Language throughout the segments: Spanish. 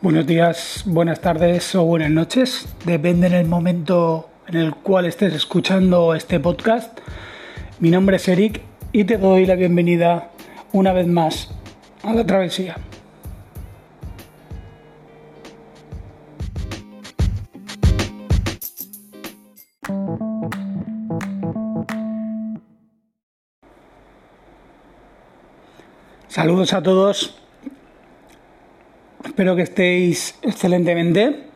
Buenos días, buenas tardes o buenas noches, depende en el momento en el cual estés escuchando este podcast. Mi nombre es Eric y te doy la bienvenida una vez más a la travesía. Saludos a todos. Espero que estéis excelentemente.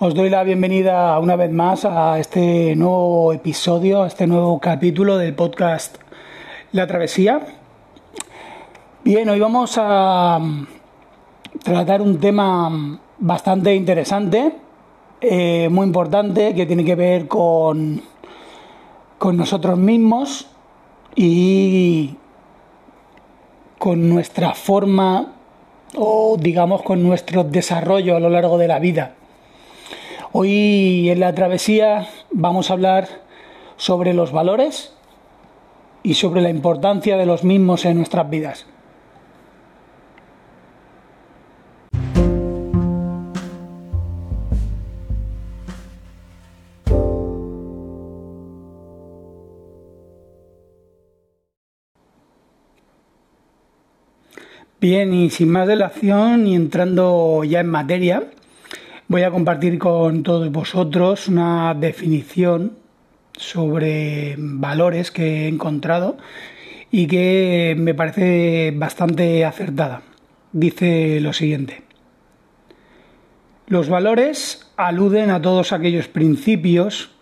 Os doy la bienvenida una vez más a este nuevo episodio, a este nuevo capítulo del podcast La Travesía. Bien, hoy vamos a tratar un tema bastante interesante, eh, muy importante, que tiene que ver con, con nosotros mismos y con nuestra forma o digamos con nuestro desarrollo a lo largo de la vida. Hoy en la travesía vamos a hablar sobre los valores y sobre la importancia de los mismos en nuestras vidas. Bien, y sin más dilación y entrando ya en materia, voy a compartir con todos vosotros una definición sobre valores que he encontrado y que me parece bastante acertada. Dice lo siguiente. Los valores aluden a todos aquellos principios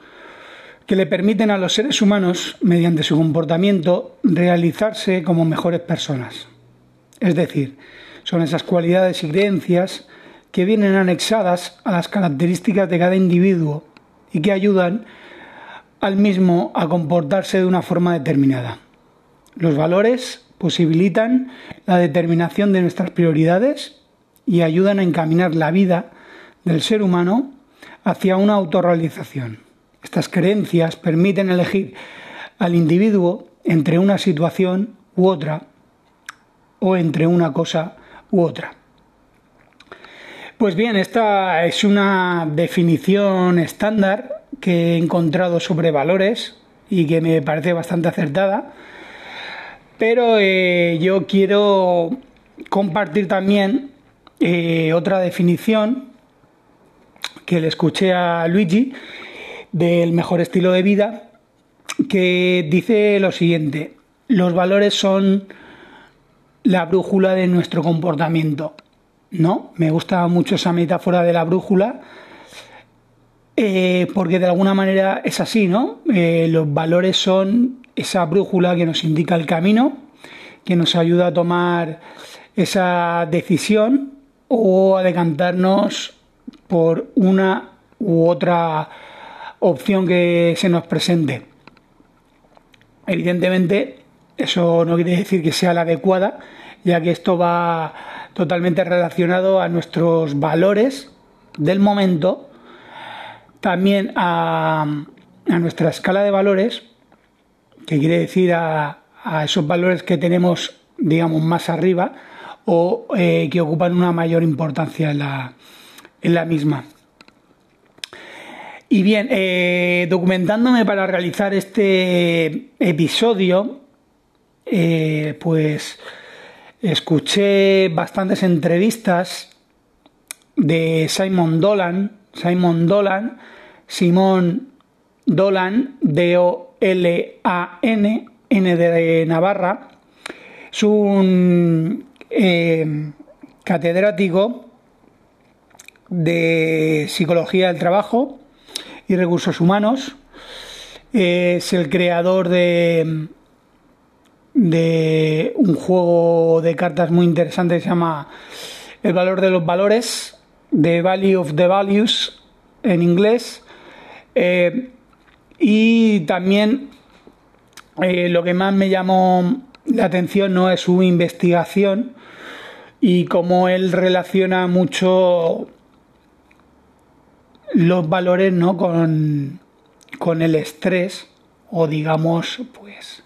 que le permiten a los seres humanos, mediante su comportamiento, realizarse como mejores personas. Es decir, son esas cualidades y creencias que vienen anexadas a las características de cada individuo y que ayudan al mismo a comportarse de una forma determinada. Los valores posibilitan la determinación de nuestras prioridades y ayudan a encaminar la vida del ser humano hacia una autorrealización. Estas creencias permiten elegir al individuo entre una situación u otra o entre una cosa u otra. Pues bien, esta es una definición estándar que he encontrado sobre valores y que me parece bastante acertada, pero eh, yo quiero compartir también eh, otra definición que le escuché a Luigi del mejor estilo de vida, que dice lo siguiente, los valores son la brújula de nuestro comportamiento. ¿No? Me gusta mucho esa metáfora de la brújula. Eh, porque de alguna manera es así, ¿no? Eh, los valores son esa brújula que nos indica el camino, que nos ayuda a tomar esa decisión o a decantarnos por una u otra opción que se nos presente. Evidentemente, eso no quiere decir que sea la adecuada, ya que esto va totalmente relacionado a nuestros valores del momento, también a, nuestra escala de valores, que quiere decir a, esos valores que tenemos, digamos, más arriba o eh, que ocupan una mayor importancia en la, en la misma. Y bien, eh, documentándome para realizar este episodio, eh, pues escuché bastantes entrevistas de Simon Dolan, Simon Dolan, Simón Dolan, D-O-L-A-N, N de Navarra, es un eh, catedrático de Psicología del Trabajo y Recursos Humanos, es el creador de de un juego de cartas muy interesante se llama El valor de los valores, The Value of the Values en inglés. Eh, y también eh, lo que más me llamó la atención no es su investigación y cómo él relaciona mucho los valores ¿no? con, con el estrés o digamos pues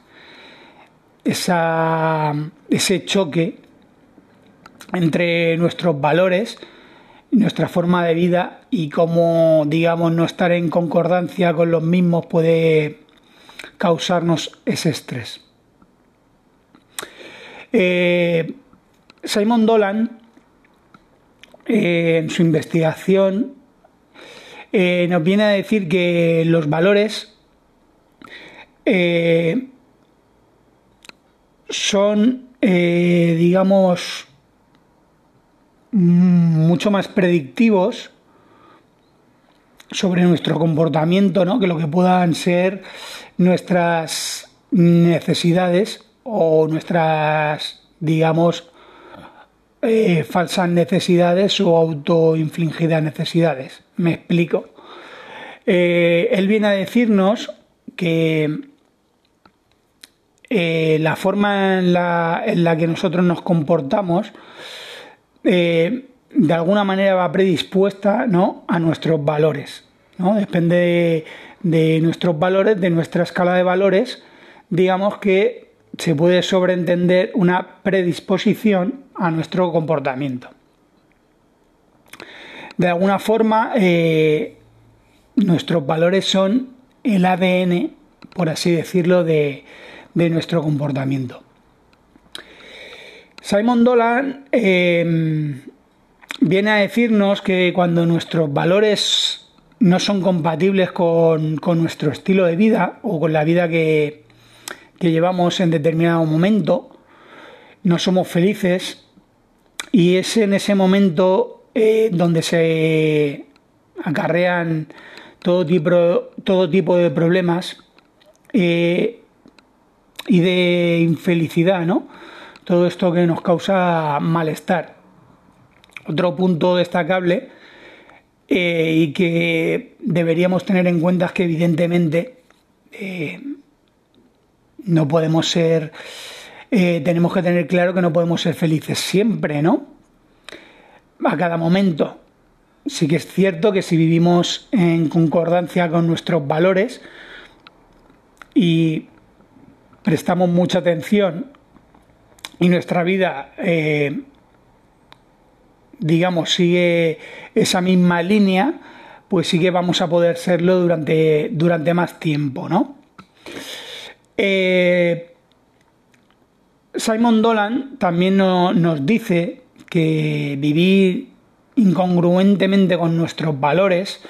ese choque entre nuestros valores nuestra forma de vida y cómo, digamos, no estar en concordancia con los mismos puede causarnos ese estrés. Eh, Simon Dolan, eh, en su investigación, eh, nos viene a decir que los valores son, digamos, mucho más predictivos sobre nuestro comportamiento, ¿no? que lo que puedan ser nuestras necesidades o nuestras, digamos, eh, falsas necesidades o autoinfligidas necesidades. Me explico. Eh, él viene a decirnos que eh, la forma en la, en la, que nosotros nos comportamos de alguna manera va predispuesta ¿no? a nuestros valores. ¿no? Depende de nuestros valores, de nuestra escala de valores, digamos que se puede sobreentender una predisposición a nuestro comportamiento. De alguna forma, eh, nuestros valores son el ADN, por así decirlo, de, nuestro comportamiento. Simon Dolan em, viene a decirnos que cuando nuestros valores no son compatibles con nuestro estilo de vida o con la vida que, que llevamos en determinado momento, no somos felices y es en ese momento eh, donde se acarrean todo tipo, todo tipo de problemas eh, y de infelicidad, ¿no? Todo esto que nos causa malestar. Otro punto destacable eh, y que deberíamos tener en cuenta es que evidentemente no podemos ser, eh, tenemos que tener claro que no podemos ser felices siempre, ¿no? A cada momento. Sí que es cierto que si vivimos en concordancia con nuestros valores y prestamos mucha atención y nuestra vida, eh, digamos, sigue esa misma línea, pues sí que vamos a poder serlo durante, durante más tiempo, ¿no? Eh, Simon Dolan también nos dice que vivir incongruentemente con nuestros valores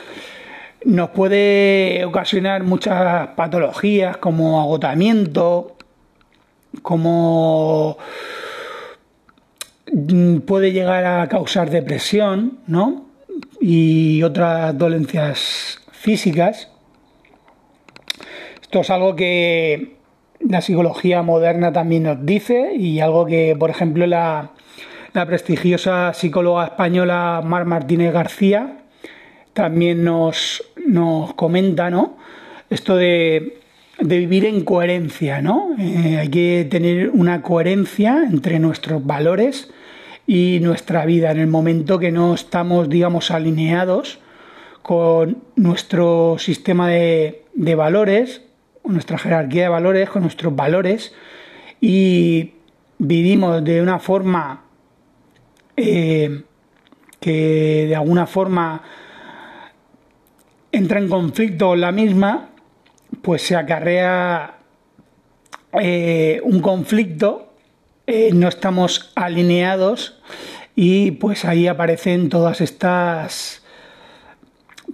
nos puede ocasionar muchas patologías como agotamiento, como puede llegar a causar depresión, ¿no? Y otras dolencias físicas. Esto es algo que la psicología moderna también nos dice y algo que, por ejemplo, la, prestigiosa psicóloga española Mar Martínez García también nos, nos comenta, ¿no? Esto de, vivir en coherencia, ¿no? Eh, hay que tener una coherencia entre nuestros valores y nuestra vida en el momento que no estamos, digamos, alineados con nuestro sistema de, de valores nuestra jerarquía de valores, con nuestros valores y vivimos de una forma eh, que de alguna forma entra en conflicto con la misma, pues se acarrea eh, un conflicto, eh, no estamos alineados y pues ahí aparecen todas estas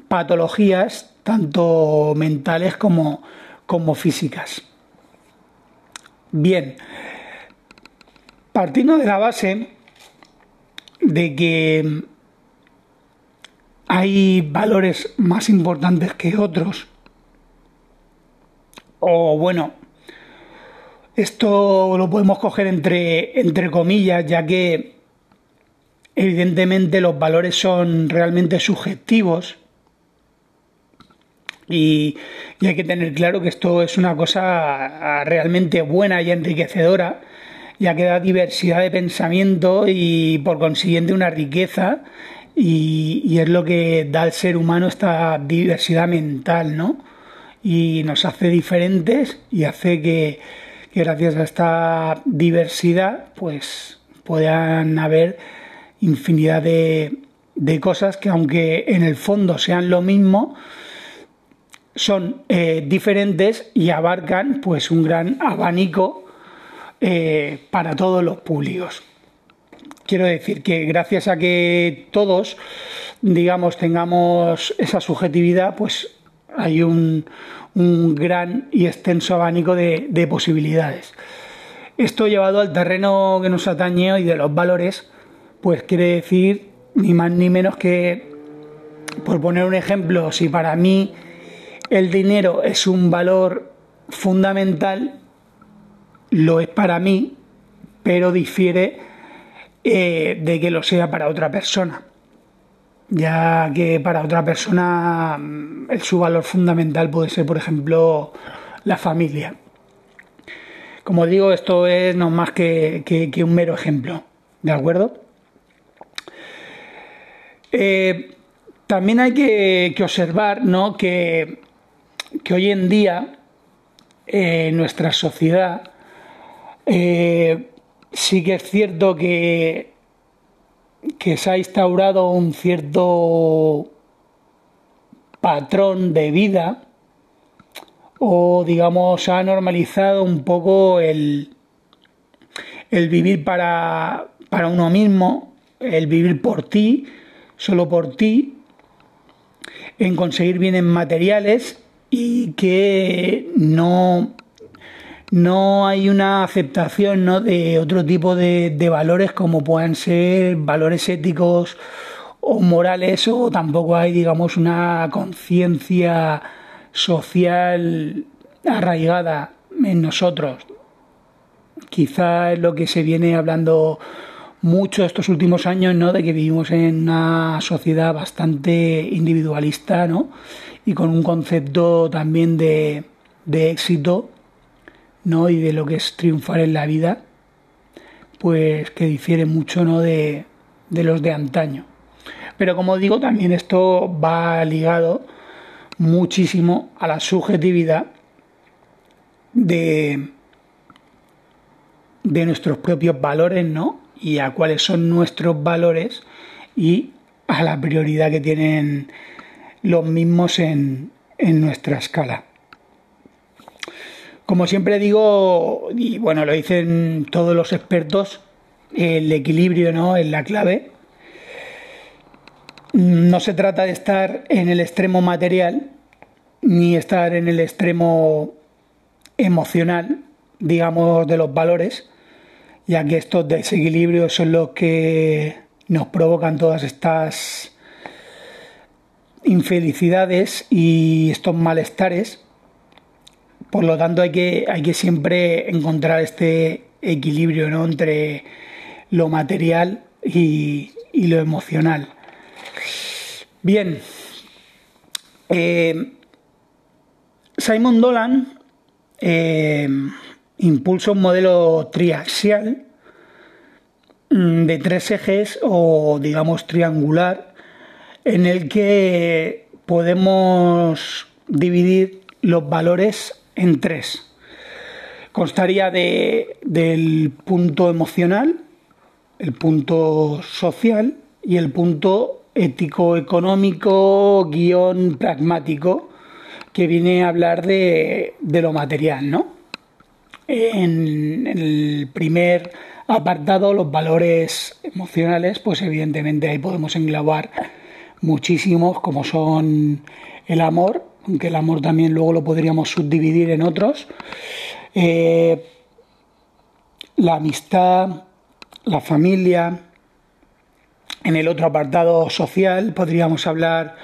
patologías, tanto mentales como, como físicas. Bien, partiendo de la base de que hay valores más importantes que otros, o bueno, esto lo podemos coger entre, entre comillas, ya que evidentemente los valores son realmente subjetivos. Y, hay que tener claro que esto es una cosa ah, realmente buena y enriquecedora, ya que da diversidad de pensamiento y por consiguiente una riqueza y, es lo que da al ser humano esta diversidad mental, ¿no? Y nos hace diferentes y hace que, gracias a esta diversidad pues puedan haber infinidad de, de cosas que aunque en el fondo sean lo mismo, son eh, diferentes y abarcan pues un gran abanico eh, para todos los públicos. Quiero decir que gracias a que todos, digamos, tengamos esa subjetividad, pues hay un, gran y extenso abanico de, de, posibilidades. Esto llevado al terreno que nos atañe y de los valores, pues quiere decir ni más ni menos que, por poner un ejemplo, si para mí el dinero es un valor fundamental, lo es para mí, pero difiere eh, de que lo sea para otra persona. Ya que para otra persona mm, su valor fundamental puede ser, por ejemplo, la familia. Como digo, esto es no más que, un mero ejemplo, ¿de acuerdo? Eh, también hay que, observar ¿no? que que hoy en día eh, nuestra sociedad eh, sí que es cierto que, que se ha instaurado un cierto patrón de vida o digamos ha normalizado un poco el, el vivir para, para uno mismo, el vivir por ti, solo por ti, en conseguir bienes materiales y que no, no hay una aceptación ¿no? de otro tipo de, de valores como puedan ser valores éticos o morales o tampoco hay digamos una conciencia social arraigada en nosotros. Quizá es lo que se viene hablando mucho estos últimos años, ¿no? De que vivimos en una sociedad bastante individualista, ¿no? y con un concepto también de, éxito ¿no? y de lo que es triunfar en la vida, pues que difiere mucho ¿no? de, los de antaño. Pero como digo, también esto va ligado muchísimo a la subjetividad de, de nuestros propios valores, ¿no? Y a cuáles son nuestros valores y a la prioridad que tienen los mismos en, nuestra escala. Como siempre digo, y bueno, lo dicen todos los expertos, el equilibrio ¿no? es la clave. No se trata de estar en el extremo material ni estar en el extremo emocional, digamos, de los valores, ya que estos desequilibrios son los que nos provocan todas estas infelicidades y estos malestares. Por lo tanto, hay que, hay que siempre encontrar este equilibrio entre lo material y, lo emocional. Bien, eh, Simon Dolan eh, impulsa un modelo triaxial mm, de tres ejes o digamos triangular en el que podemos dividir los valores en tres. Constaría de, del punto emocional, el punto social y el punto ético-económico, guion pragmático, que viene a hablar de, de lo material, ¿no? En, en el primer apartado, los valores emocionales, pues evidentemente ahí podemos englobar muchísimos como son el amor, aunque el amor también luego lo podríamos subdividir en otros, eh, la amistad, la familia, en el otro apartado social podríamos hablar,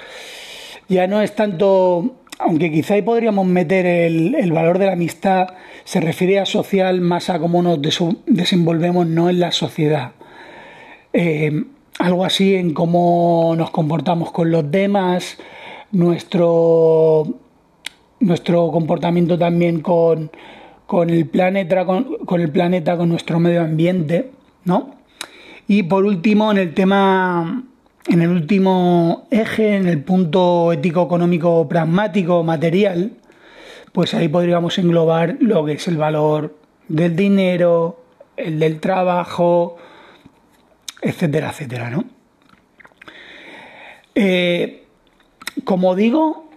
ya no es tanto, aunque quizá ahí podríamos meter el, valor de la amistad, se refiere a social más a cómo nos desenvolvemos no en la sociedad. Eh, algo así en cómo nos comportamos con los demás, nuestro, nuestro comportamiento también con, el planeta, con, el planeta, con nuestro medio ambiente, ¿no? Y por último, en el tema, en el último eje, en el punto ético, económico, pragmático, material, pues ahí podríamos englobar lo que es el valor del dinero, el del trabajo, etcétera, etcétera, ¿no? Eh, como digo,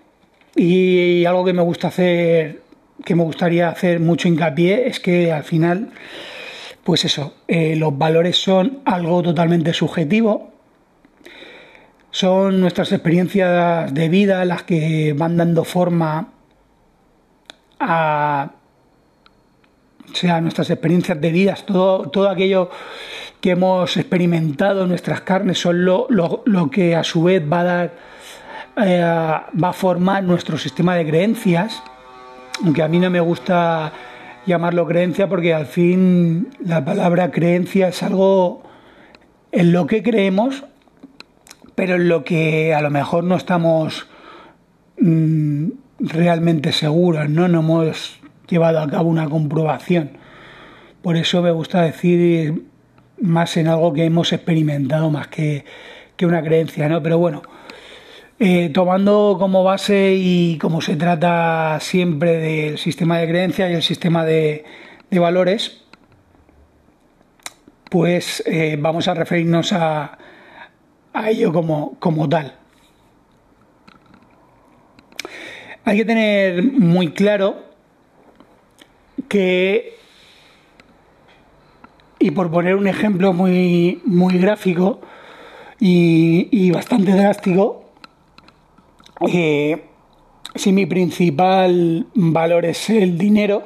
y algo que me gusta hacer, que me gustaría hacer mucho hincapié, es que al final, pues eso, eh, los valores son algo totalmente subjetivo. Son nuestras experiencias de vida las que van dando forma a sea, nuestras experiencias de vida, todo, todo aquello que hemos experimentado en nuestras carnes son lo, que a su vez va a dar, eh, va a formar nuestro sistema de creencias, aunque a mí no me gusta llamarlo creencia porque al fin la palabra creencia es algo en lo que creemos, pero en lo que a lo mejor no estamos mm, realmente seguros, ¿no? No hemos llevado a cabo una comprobación. Por eso me gusta decir más en algo que hemos experimentado más que, una creencia, ¿no? Pero bueno, eh, tomando como base y como se trata siempre del sistema de creencias y el sistema de, valores, pues eh, vamos a referirnos a, ello como, como tal. Hay que tener muy claro que, y por poner un ejemplo muy, muy gráfico y, bastante drástico, eh, si mi principal valor es el dinero,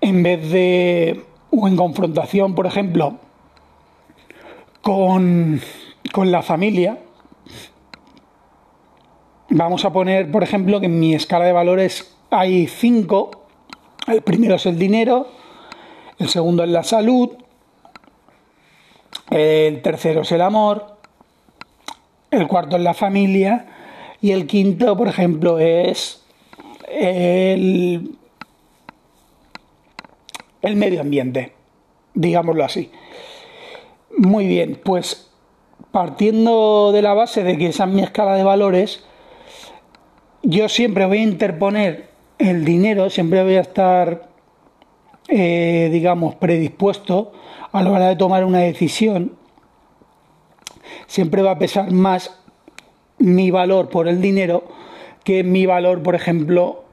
en vez de, o en confrontación, por ejemplo, con, con la familia, Vamos a poner, por ejemplo, que en mi escala de valores hay cinco. El primero es el dinero, el segundo es la salud, el tercero es el amor, el cuarto es la familia y el quinto, por ejemplo, es el, el medio ambiente, digámoslo así. Muy bien, pues partiendo de la base de que esa es mi escala de valores, yo siempre voy a interponer el dinero, siempre voy a estar, eh, digamos, predispuesto a la hora de tomar una decisión. Siempre va a pesar más mi valor por el dinero que mi valor, por ejemplo,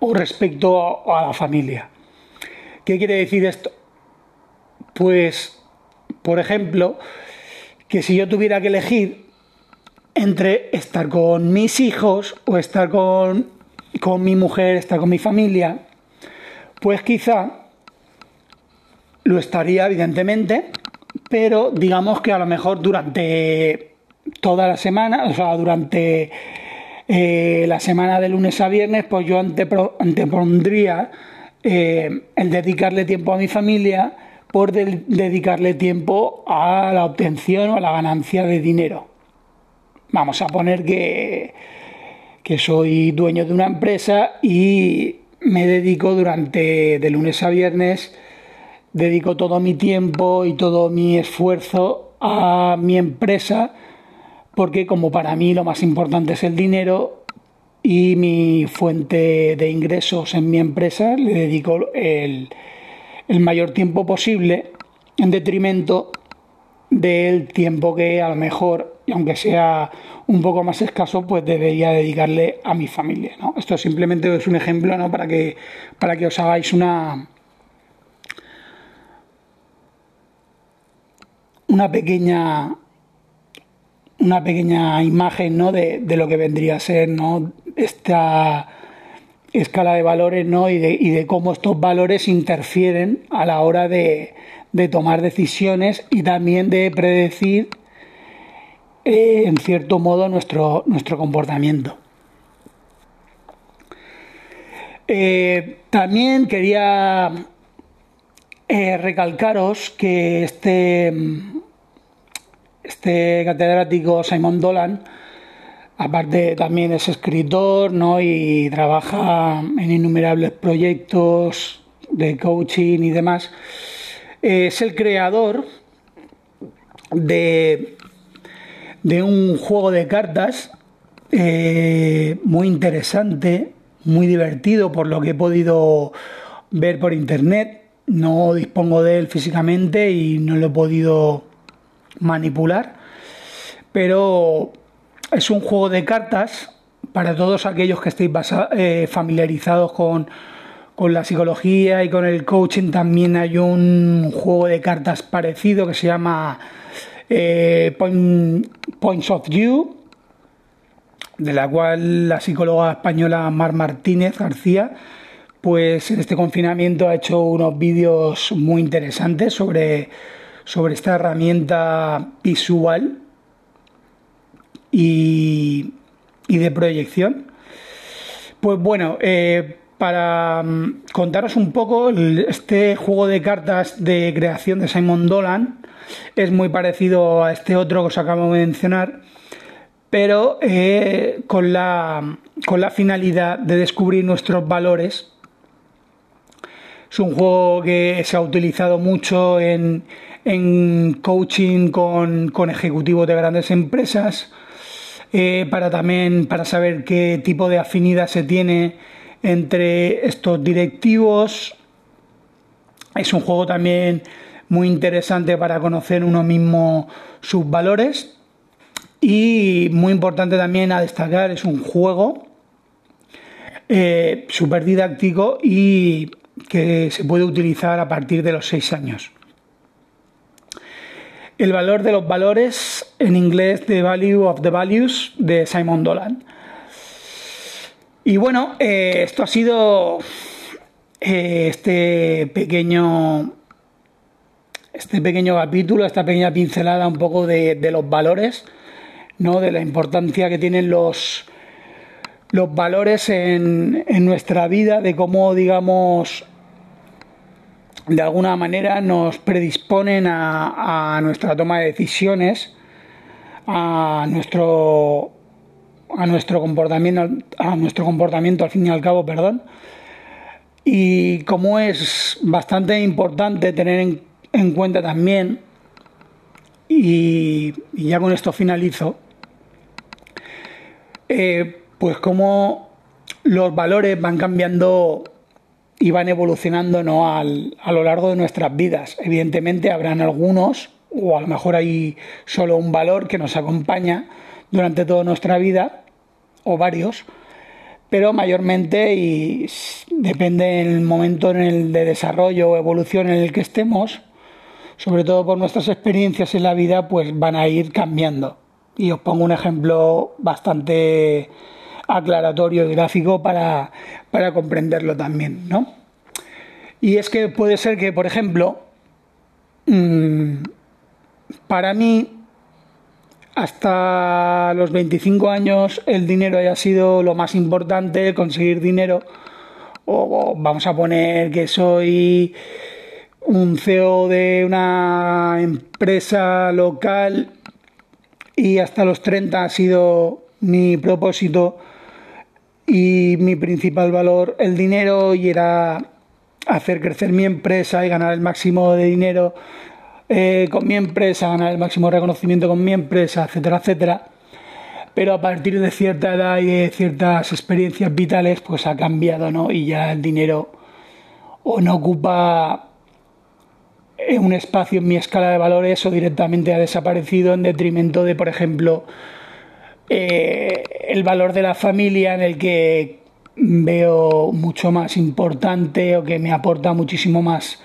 o respecto a, la familia. ¿Qué quiere decir esto? Pues, por ejemplo, que si yo tuviera que elegir entre estar con mis hijos o estar con, con mi mujer, estar con mi familia, pues quizá lo estaría evidentemente, pero digamos que a lo mejor durante toda la semana, o sea, durante eh, la semana de lunes a viernes, pues yo antepondría eh, el dedicarle tiempo a mi familia por dedicarle tiempo a la obtención o a la ganancia de dinero. Vamos a poner que, que soy dueño de una empresa y me dedico durante de lunes a viernes, dedico todo mi tiempo y todo mi esfuerzo a mi empresa porque como para mí lo más importante es el dinero y mi fuente de ingresos en mi empresa le dedico el, el mayor tiempo posible en detrimento del tiempo que a lo mejor, aunque sea un poco más escaso, pues debería dedicarle a mi familia. ¿no? Esto simplemente es un ejemplo ¿no? para, que, para que os hagáis una, una pequeña una pequeña imagen ¿no? de, de, lo que vendría a ser ¿no? esta escala de valores ¿no? y, de, y de cómo estos valores interfieren a la hora de, de tomar decisiones y también de predecir eh, en cierto modo nuestro, nuestro comportamiento. Eh, también quería eh, recalcaros que este, este catedrático Simon Dolan, aparte también es escritor ¿no? y trabaja en innumerables proyectos de coaching y demás, es el creador de, de un juego de cartas eh, muy interesante, muy divertido por lo que he podido ver por internet. No dispongo de él físicamente y no lo he podido manipular, pero es un juego de cartas para todos aquellos que estéis eh, familiarizados con, la psicología y con el coaching. También hay un juego de cartas parecido que se llama eh, Points of View, de la cual la psicóloga española Mar Martínez García, pues en este confinamiento ha hecho unos vídeos muy interesantes sobre, sobre esta herramienta visual y, de proyección. Pues bueno, eh, para mm, contaros un poco, este juego de cartas de creación de Simon Dolan es muy parecido a este otro que os acabo de mencionar, pero eh, con, la, con la finalidad de descubrir nuestros valores. Es un juego que se ha utilizado mucho en, en coaching con, con ejecutivos de grandes empresas eh, para también para saber qué tipo de afinidad se tiene entre estos directivos. Es un juego también muy interesante para conocer uno mismo sus valores y muy importante también a destacar es un juego eh, súper didáctico y que se puede utilizar a partir de los 6 años. El valor de los valores, en inglés The Value of the Values, de Simon Dolan. Y bueno, eh, esto ha sido eh, este pequeño este pequeño capítulo, esta pequeña pincelada un poco de, los valores, ¿no? de la importancia que tienen los, los valores en, en nuestra vida, de cómo, digamos, de alguna manera nos predisponen a, nuestra toma de decisiones, a nuestro a nuestro comportamiento a nuestro comportamiento al fin y al cabo, perdón. Y como es bastante importante tener en, cuenta también y, ya con esto finalizo, eh, pues como los valores van cambiando y van evolucionando ¿no? Al, a lo largo de nuestras vidas. Evidentemente habrán algunos, o a lo mejor hay solo un valor que nos acompaña durante toda nuestra vida, o varios, pero mayormente y depende del momento en el de desarrollo o evolución en el que estemos, sobre todo por nuestras experiencias en la vida, pues van a ir cambiando. Y os pongo un ejemplo bastante aclaratorio y gráfico para, para comprenderlo también, ¿no? Y es que puede ser que, por ejemplo, mm, para mí, hasta los 25 años, el dinero haya sido lo más importante, conseguir dinero, o vamos a poner que soy un CEO de una empresa local y hasta los 30 ha sido mi propósito y mi principal valor el dinero y era hacer crecer mi empresa y ganar el máximo de dinero eh, con mi empresa, ganar el máximo reconocimiento con mi empresa, etcétera, etcétera. Pero a partir de cierta edad y de ciertas experiencias vitales, pues ha cambiado, ¿no? Y ya el dinero o no ocupa un espacio en mi escala de valores o directamente ha desaparecido en detrimento de, por ejemplo, eh, el valor de la familia en el que veo mucho más importante o que me aporta muchísimo más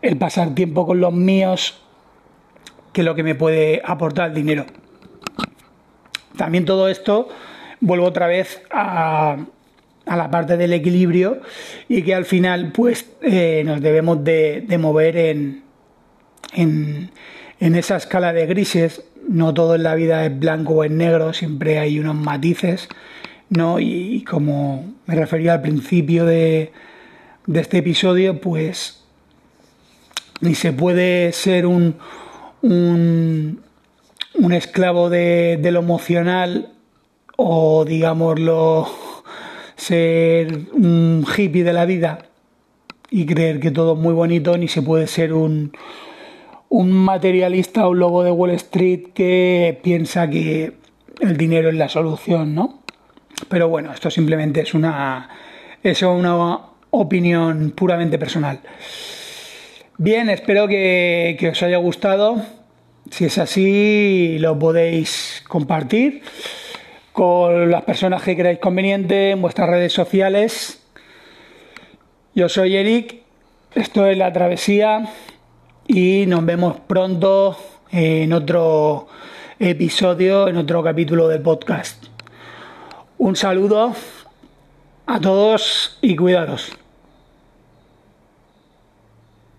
el pasar tiempo con los míos que lo que me puede aportar el dinero. También todo esto vuelvo otra vez a, la parte del equilibrio y que al final pues eh, nos debemos de, mover en, en, en esa escala de grises no todo en la vida es blanco o es negro, siempre hay unos matices, ¿no? Y, como me refería al principio de, este episodio, pues ni se puede ser un, un, esclavo de, lo emocional o digámoslo ser un hippie de la vida y creer que todo es muy bonito, ni se puede ser un, un materialista o un lobo de Wall Street que piensa que el dinero es la solución, ¿no? Pero bueno, esto simplemente es una, es una opinión puramente personal. Bien, espero que, os haya gustado Si es así, lo podéis compartir con las personas que creáis conveniente en vuestras redes sociales. Yo soy Eric, esto es La Travesía y nos vemos pronto en otro episodio, en otro capítulo del podcast. Un saludo a todos y cuidados.